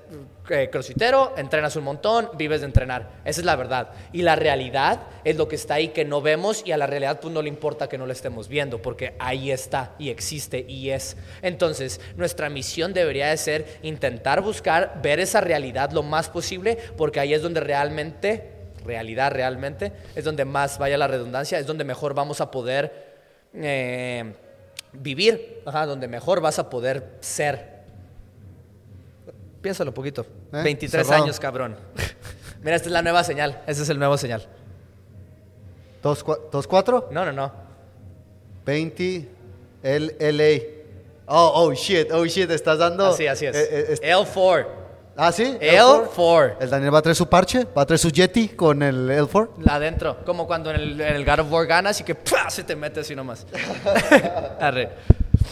Speaker 1: eh, crossfitero, entrenas un montón, vives de entrenar. Esa es la verdad. Y la realidad es lo que está ahí que no vemos y a la realidad pues no le importa que no lo estemos viendo porque ahí está y existe y es. Entonces, nuestra misión debería de ser intentar buscar ver esa realidad lo más posible porque ahí es donde realmente, realidad realmente, es donde más vaya la redundancia, es donde mejor vamos a poder eh, vivir, donde mejor vas a poder ser Piénsalo poquito.
Speaker 2: ¿Eh?
Speaker 1: 23
Speaker 2: Cerrado.
Speaker 1: años, cabrón. [LAUGHS] Mira, esta es la nueva señal. Ese es el nuevo señal.
Speaker 2: ¿Dos, cua- dos cuatro?
Speaker 1: No, no, no.
Speaker 2: 20 L LA. Oh, oh shit, oh shit, estás dando.
Speaker 1: Así, así es.
Speaker 2: eh, eh, est-
Speaker 1: L4.
Speaker 2: ah, sí.
Speaker 1: L4.
Speaker 2: El Daniel va a traer su parche, va a traer su Yeti con el L4.
Speaker 1: Adentro. Como cuando en el, en el God of War ganas y que ¡pua! se te mete así nomás. [LAUGHS] [LAUGHS] Arre.